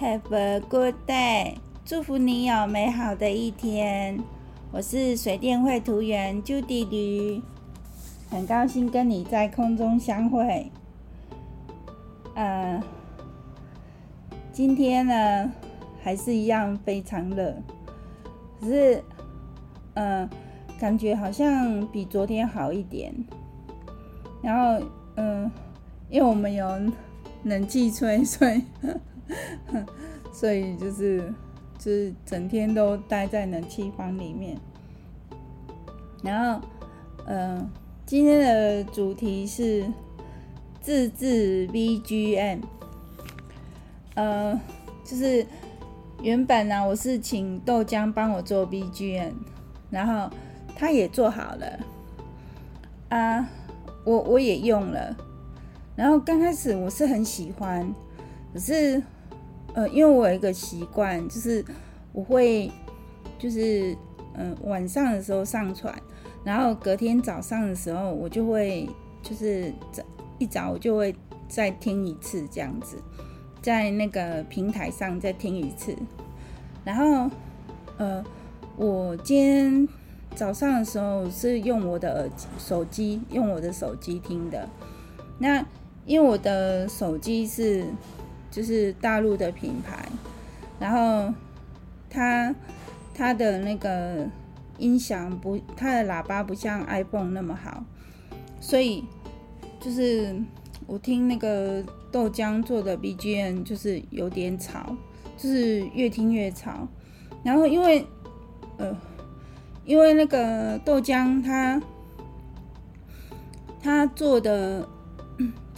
Have a good day，祝福你有美好的一天。我是水电绘图员 Judy 吕，很高兴跟你在空中相会。呃，今天呢，还是一样非常热，可是，呃，感觉好像比昨天好一点。然后，嗯、因为我们有冷气吹，所以，所以就是就是整天都待在冷气房里面。然后，嗯、呃，今天的主题是自制 BGM。呃，就是原本呢，我是请豆浆帮我做 BGM，然后他也做好了啊。我我也用了，然后刚开始我是很喜欢，可是呃，因为我有一个习惯，就是我会就是嗯、晚上的时候上传，然后隔天早上的时候我就会就是早一早我就会再听一次这样子，在那个平台上再听一次，然后呃我今天。早上的时候是用我的耳机、手机，用我的手机听的。那因为我的手机是就是大陆的品牌，然后它它的那个音响不，它的喇叭不像 iPhone 那么好，所以就是我听那个豆浆做的 BGM 就是有点吵，就是越听越吵。然后因为呃。因为那个豆浆，它它做的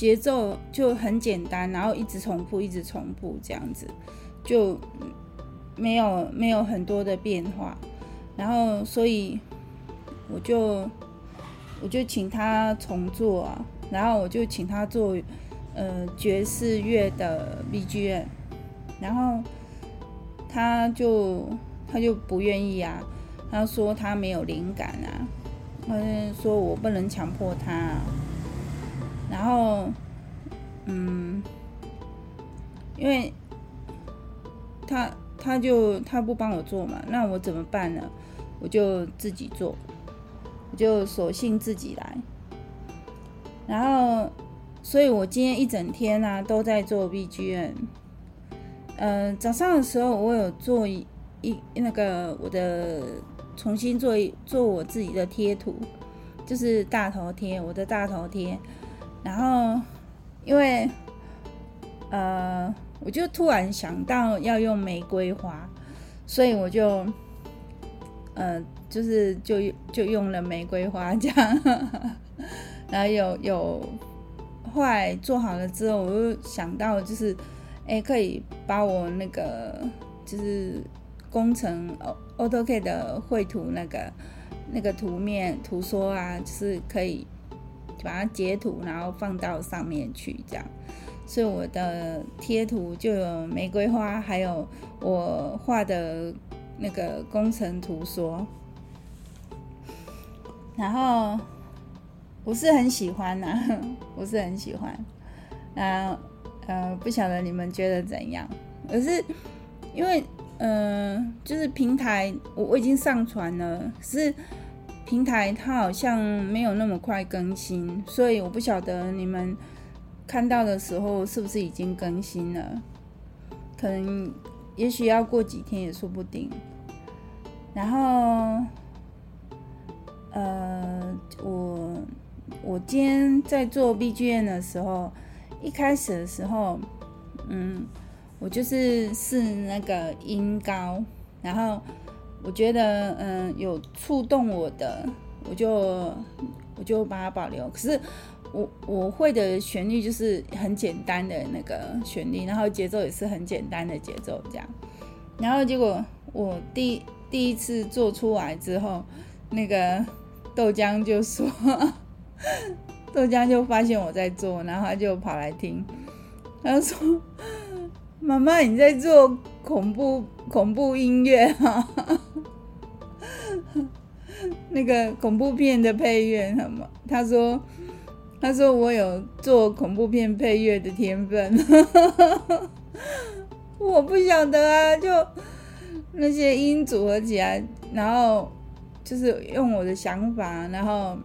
节奏就很简单，然后一直重复，一直重复这样子，就没有没有很多的变化。然后，所以我就我就请他重做啊，然后我就请他做呃爵士乐的 BGM，然后他就他就不愿意啊。他说他没有灵感啊，他说我不能强迫他啊，然后，嗯，因为他他就他不帮我做嘛，那我怎么办呢？我就自己做，我就索性自己来。然后，所以我今天一整天啊都在做 BGM。嗯，早上的时候我有做一一那个我的。重新做一做我自己的贴图，就是大头贴，我的大头贴。然后，因为，呃，我就突然想到要用玫瑰花，所以我就，呃，就是就就用了玫瑰花这样。然后有有后来做好了之后，我就想到就是，哎，可以把我那个就是。工程 AutoCAD 的绘图那个那个图面图说啊，就是可以把它截图，然后放到上面去这样。所以我的贴图就有玫瑰花，还有我画的那个工程图说。然后不是很喜欢呐、啊，不是很喜欢。啊呃，不晓得你们觉得怎样？可是因为。嗯、呃，就是平台我我已经上传了，是平台它好像没有那么快更新，所以我不晓得你们看到的时候是不是已经更新了，可能也许要过几天也说不定。然后，呃，我我今天在做 BGM 的时候，一开始的时候，嗯。我就是试那个音高，然后我觉得嗯有触动我的，我就我就把它保留。可是我我会的旋律就是很简单的那个旋律，然后节奏也是很简单的节奏这样。然后结果我第第一次做出来之后，那个豆浆就说，豆浆就发现我在做，然后他就跑来听，他说。妈妈，你在做恐怖恐怖音乐哈？那个恐怖片的配乐，什么？他说，他说我有做恐怖片配乐的天分。我不晓得啊，就那些音组合起来，然后就是用我的想法，然后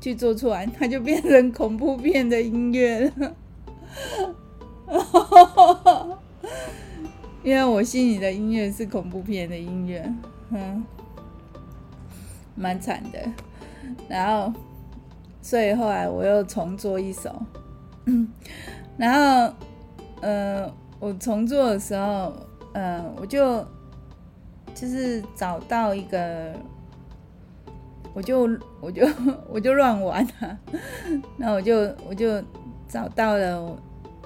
去做出来，它就变成恐怖片的音乐了。因为我心里的音乐是恐怖片的音乐，嗯，蛮惨的。然后，所以后来我又重做一首。然后，呃，我重做的时候，呃，我就就是找到一个，我就我就 我就乱玩啊。那我就我就找到了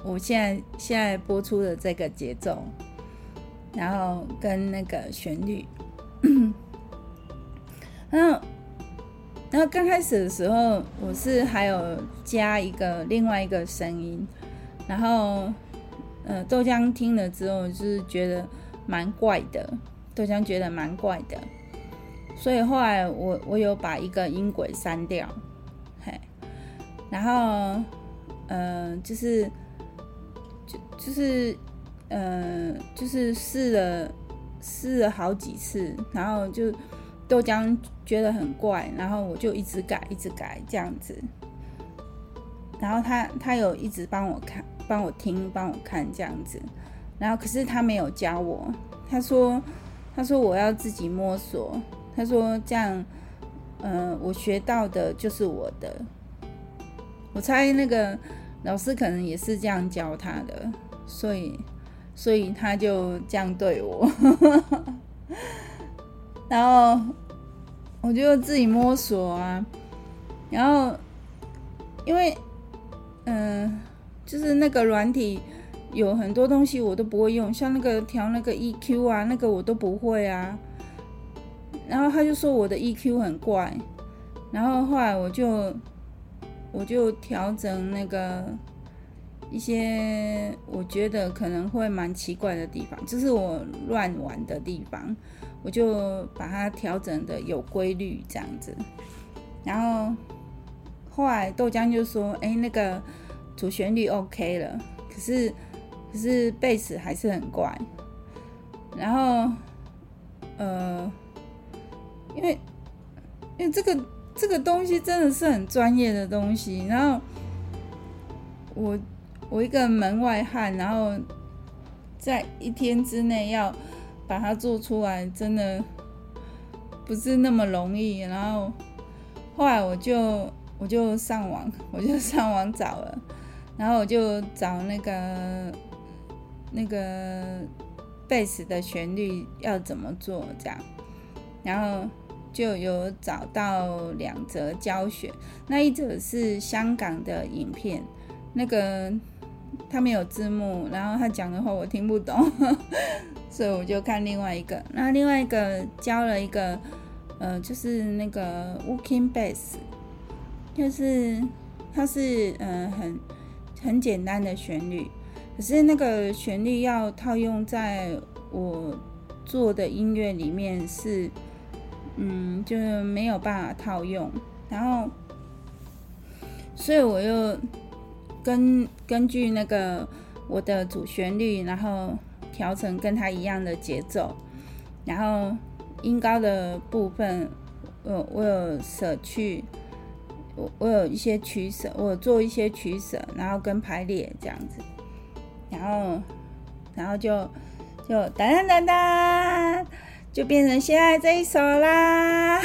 我，现在现在播出的这个节奏，然后跟那个旋律，然后。然后刚开始的时候，我是还有加一个另外一个声音，然后呃，豆浆听了之后就是觉得蛮怪的，豆浆觉得蛮怪的，所以后来我我有把一个音轨删掉，嘿，然后呃，就是就是呃，就是试了试了好几次，然后就。豆浆觉得很怪，然后我就一直改，一直改这样子。然后他他有一直帮我看，帮我听，帮我看这样子。然后可是他没有教我，他说他说我要自己摸索。他说这样，嗯、呃，我学到的就是我的。我猜那个老师可能也是这样教他的，所以所以他就这样对我。然后我就自己摸索啊，然后因为嗯、就是那个软体有很多东西我都不会用，像那个调那个 EQ 啊，那个我都不会啊。然后他就说我的 EQ 很怪，然后后来我就我就调整那个一些我觉得可能会蛮奇怪的地方，就是我乱玩的地方。我就把它调整的有规律这样子，然后后来豆浆就说：“哎，那个主旋律 OK 了，可是可是贝斯还是很怪。”然后呃，因为因为这个这个东西真的是很专业的东西，然后我我一个门外汉，然后在一天之内要。把它做出来真的不是那么容易，然后后来我就我就上网，我就上网找了，然后我就找那个那个贝斯的旋律要怎么做这样，然后就有找到两则教学，那一则是香港的影片，那个他没有字幕，然后他讲的话我听不懂。所以我就看另外一个，那另外一个教了一个，呃，就是那个 Working Bass，就是它是呃很很简单的旋律，可是那个旋律要套用在我做的音乐里面是，嗯，就是没有办法套用，然后，所以我又根根据那个我的主旋律，然后。调成跟它一样的节奏，然后音高的部分，我我有舍去，我我有一些取舍，我做一些取舍，然后跟排列这样子，然后然后就就哒哒哒哒，就变成现在这一首啦，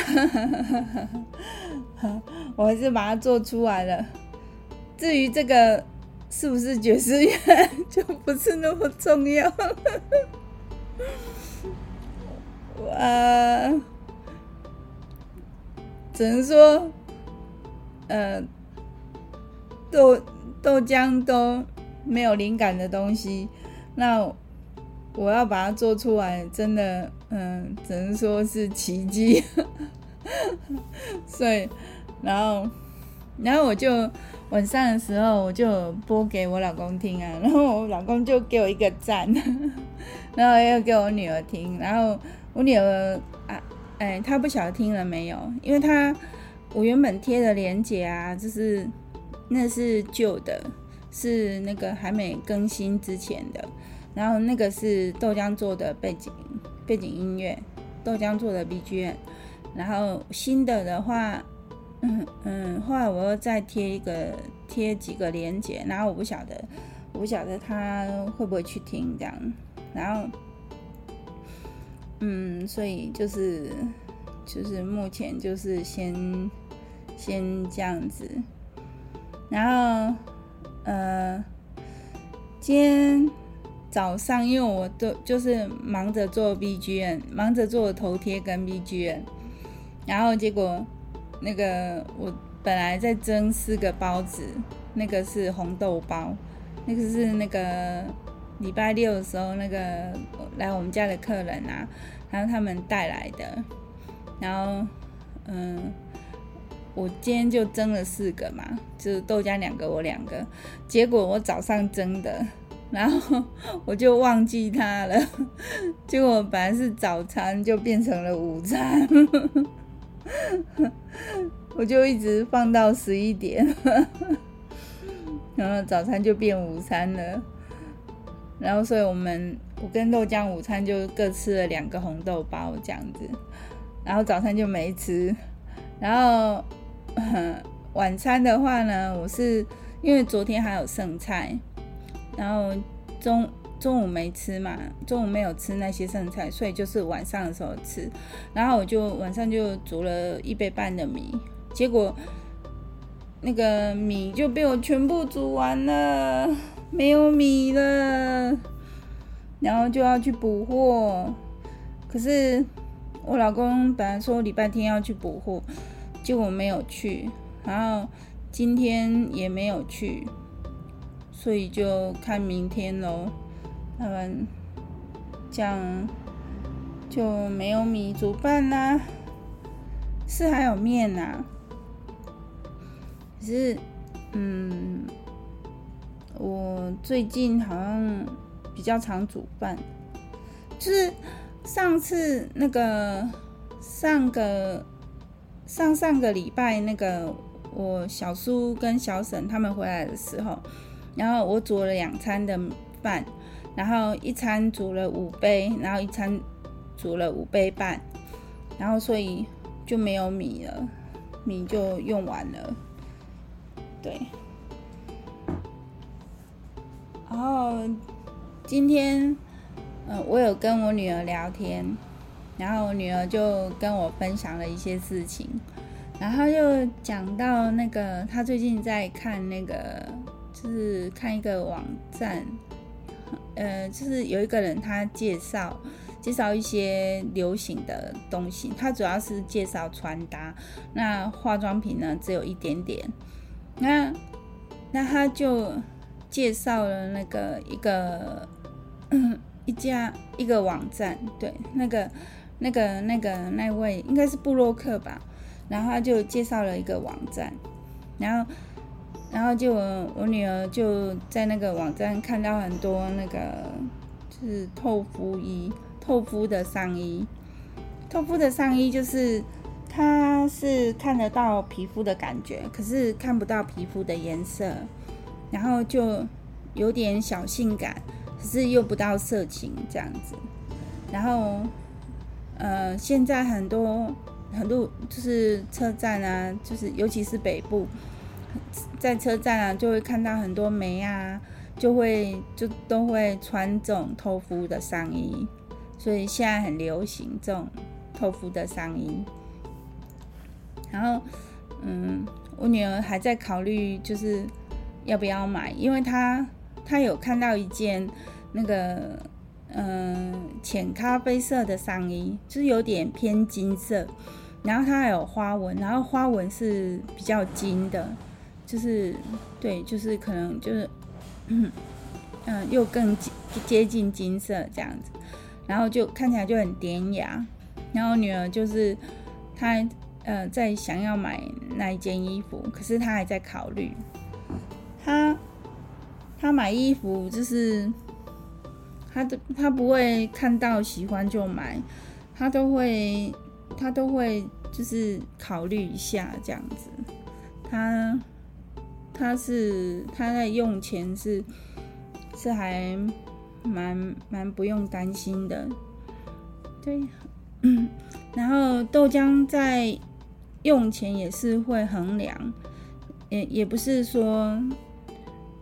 我还是把它做出来了。至于这个。是不是爵士乐就不是那么重要？我 只能说，呃，豆豆浆都没有灵感的东西，那我要把它做出来，真的，嗯，只能说是奇迹。所以，然后，然后我就。晚上的时候，我就播给我老公听啊，然后我老公就给我一个赞，然后又给我女儿听，然后我女儿啊，哎，她不晓得听了没有，因为她我原本贴的链接啊，就是那是旧的，是那个还没更新之前的，然后那个是豆浆做的背景背景音乐，豆浆做的 BGM。然后新的的话，嗯嗯，后来我又再贴一个贴几个连接，然后我不晓得我不晓得他会不会去听这样，然后嗯，所以就是就是目前就是先先这样子，然后呃，今天早上因为我都就是忙着做 BGM，忙着做头贴跟 BGM。然后结果，那个我本来在蒸四个包子，那个是红豆包，那个是那个礼拜六的时候那个来我们家的客人啊，然后他们带来的，然后嗯，我今天就蒸了四个嘛，就是豆浆两个，我两个，结果我早上蒸的，然后我就忘记它了，结果本来是早餐就变成了午餐。我就一直放到十一点，然后早餐就变午餐了，然后所以我们我跟豆浆午餐就各吃了两个红豆包这样子，然后早餐就没吃，然后晚餐的话呢，我是因为昨天还有剩菜，然后中。中午没吃嘛，中午没有吃那些剩菜，所以就是晚上的时候吃。然后我就晚上就煮了一杯半的米，结果那个米就被我全部煮完了，没有米了。然后就要去补货，可是我老公本来说礼拜天要去补货，结果没有去，然后今天也没有去，所以就看明天喽。他们这样就没有米煮饭啦，是还有面呐、啊。可是，嗯，我最近好像比较常煮饭，就是上次那个上个上上个礼拜那个我小叔跟小婶他们回来的时候，然后我煮了两餐的饭。然后一餐煮了五杯，然后一餐煮了五杯半，然后所以就没有米了，米就用完了。对。然后今天，呃，我有跟我女儿聊天，然后我女儿就跟我分享了一些事情，然后就讲到那个她最近在看那个，是看一个网站。呃，就是有一个人他介绍介绍一些流行的东西，他主要是介绍穿搭，那化妆品呢只有一点点。那那他就介绍了那个一个 一家一个网站，对，那个那个那个那位应该是布洛克吧，然后他就介绍了一个网站，然后。然后就我，女儿就在那个网站看到很多那个就是透肤衣、透肤的上衣。透肤的上衣就是它是看得到皮肤的感觉，可是看不到皮肤的颜色，然后就有点小性感，可是又不到色情这样子。然后呃，现在很多很多就是车站啊，就是尤其是北部。在车站啊，就会看到很多妹啊，就会就都会穿这种透肤的上衣，所以现在很流行这种透肤的上衣。然后，嗯，我女儿还在考虑，就是要不要买，因为她她有看到一件那个嗯浅咖啡色的上衣，就是有点偏金色，然后它还有花纹，然后花纹是比较金的。就是对，就是可能就是，嗯，又更接近金色这样子，然后就看起来就很典雅。然后女儿就是她呃在想要买那一件衣服，可是她还在考虑。她她买衣服就是她都她不会看到喜欢就买，她都会她都会就是考虑一下这样子，她。他是他在用钱是是还蛮蛮不用担心的。对，然后豆浆在用钱也是会衡量，也也不是说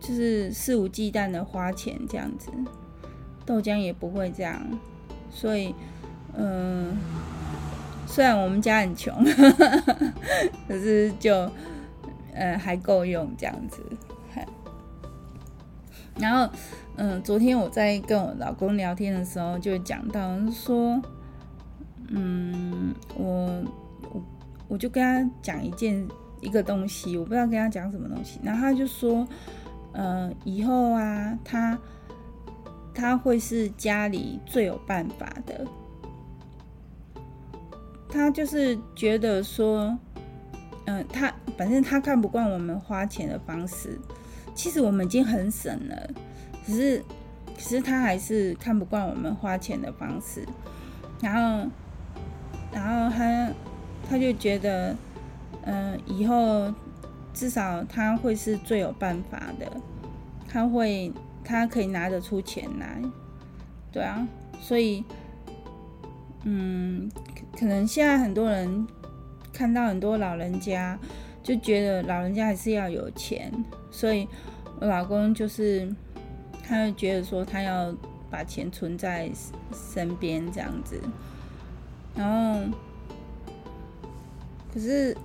就是肆无忌惮的花钱这样子，豆浆也不会这样，所以，嗯、呃，虽然我们家很穷，可是就。呃，还够用这样子，然后，嗯、昨天我在跟我老公聊天的时候，就讲到说，嗯，我我我就跟他讲一件一个东西，我不知道跟他讲什么东西，然后他就说，呃，以后啊，他他会是家里最有办法的，他就是觉得说。嗯、他反正他看不惯我们花钱的方式，其实我们已经很省了，只是，只是他还是看不惯我们花钱的方式，然后，然后他他就觉得，嗯、以后至少他会是最有办法的，他会他可以拿得出钱来，对啊，所以，嗯，可能现在很多人。看到很多老人家，就觉得老人家还是要有钱，所以我老公就是，他就觉得说他要把钱存在身边这样子，然后，可是，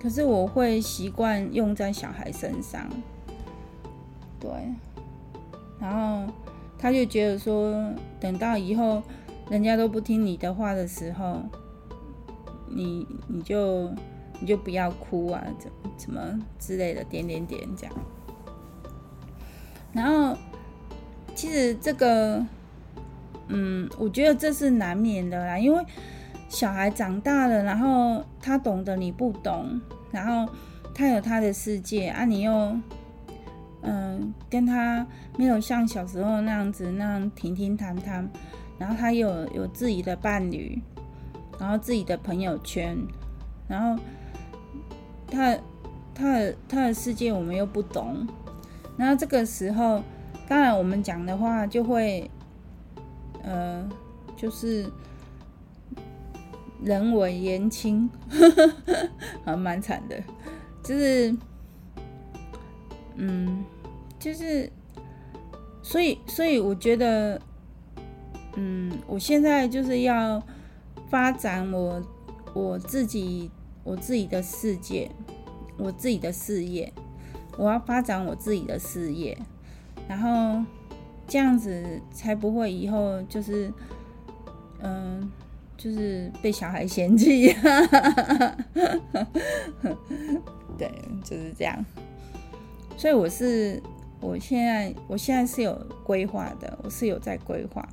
可是我会习惯用在小孩身上，对，然后他就觉得说，等到以后人家都不听你的话的时候。你你就你就不要哭啊，怎怎么之类的，点点点这样。然后其实这个，嗯，我觉得这是难免的啦，因为小孩长大了，然后他懂得你不懂，然后他有他的世界啊，你又嗯跟他没有像小时候那样子那样停停谈谈，然后他有有自己的伴侣。然后自己的朋友圈，然后他他的他的世界我们又不懂，然后这个时候，当然我们讲的话就会，呃，就是人微言轻，还蛮惨的，就是，嗯，就是，所以所以我觉得，嗯，我现在就是要。发展我我自己我自己的世界，我自己的事业，我要发展我自己的事业，然后这样子才不会以后就是嗯、就是被小孩嫌弃，对，就是这样。所以我是我现在我现在是有规划的，我是有在规划，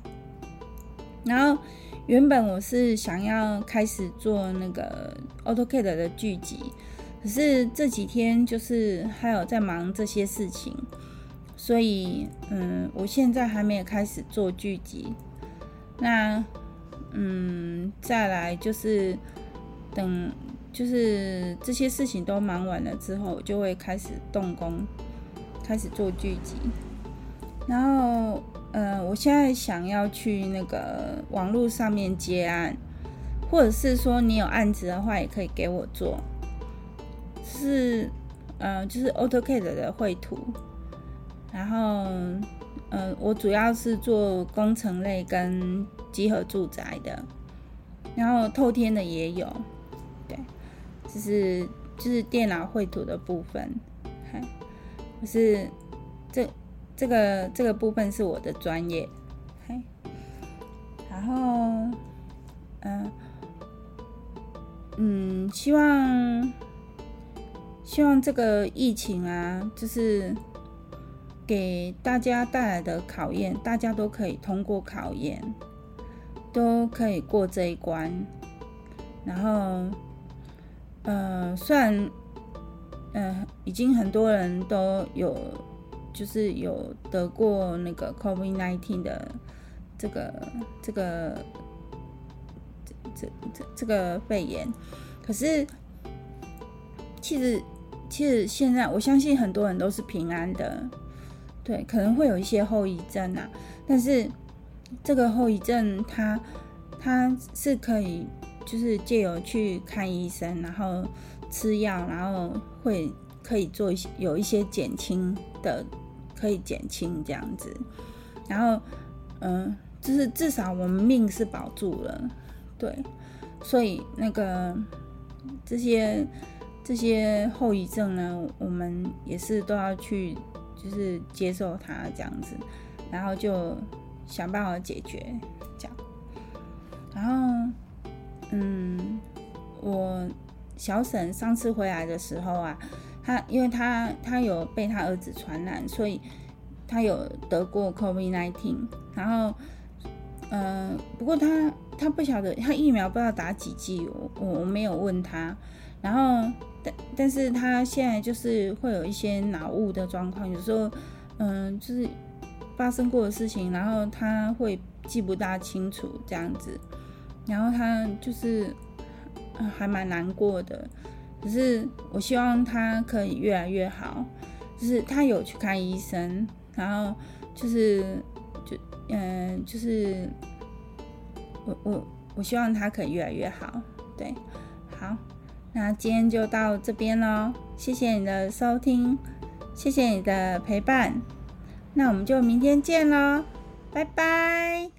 然后。原本我是想要开始做那个 AutoCAD 的剧集，可是这几天就是还有在忙这些事情，所以嗯，我现在还没有开始做剧集。那嗯，再来就是等就是这些事情都忙完了之后，我就会开始动工，开始做剧集，然后。呃，我现在想要去那个网络上面接案，或者是说你有案子的话，也可以给我做。是，呃，就是 AutoCAD 的绘图，然后，呃，我主要是做工程类跟集合住宅的，然后透天的也有，对，就是就是电脑绘图的部分，嗨，就是这。这个这个部分是我的专业，嘿，然后，嗯、嗯，希望希望这个疫情啊，就是给大家带来的考验，大家都可以通过考验，都可以过这一关。然后，呃，虽然，嗯、呃，已经很多人都有。就是有得过那个 COVID-19 的这个这个这这这个肺炎，可是其实其实现在我相信很多人都是平安的，对，可能会有一些后遗症啊，但是这个后遗症它它是可以，就是借由去看医生，然后吃药，然后会可以做一些有一些减轻的，可以减轻这样子，然后嗯，就是至少我们命是保住了，对，所以那个这些这些后遗症呢，我们也是都要去。就是接受它这样子，然后就想办法解决这样。然后，嗯，我小婶上次回来的时候啊，他因为他他有被他儿子传染，所以他有得过 COVID-19。然后，嗯，不过他他不晓得他疫苗不知道打几剂，我我没有问他。然后。但但是他现在就是会有一些脑雾的状况，有时候，嗯，就是发生过的事情，然后他会记不大清楚这样子，然后他就是还蛮难过的。可是我希望他可以越来越好，就是他有去看医生，然后就是就嗯，就是我我我希望他可以越来越好，对，好。那今天就到这边喽，谢谢你的收听，谢谢你的陪伴，那我们就明天见喽，拜拜。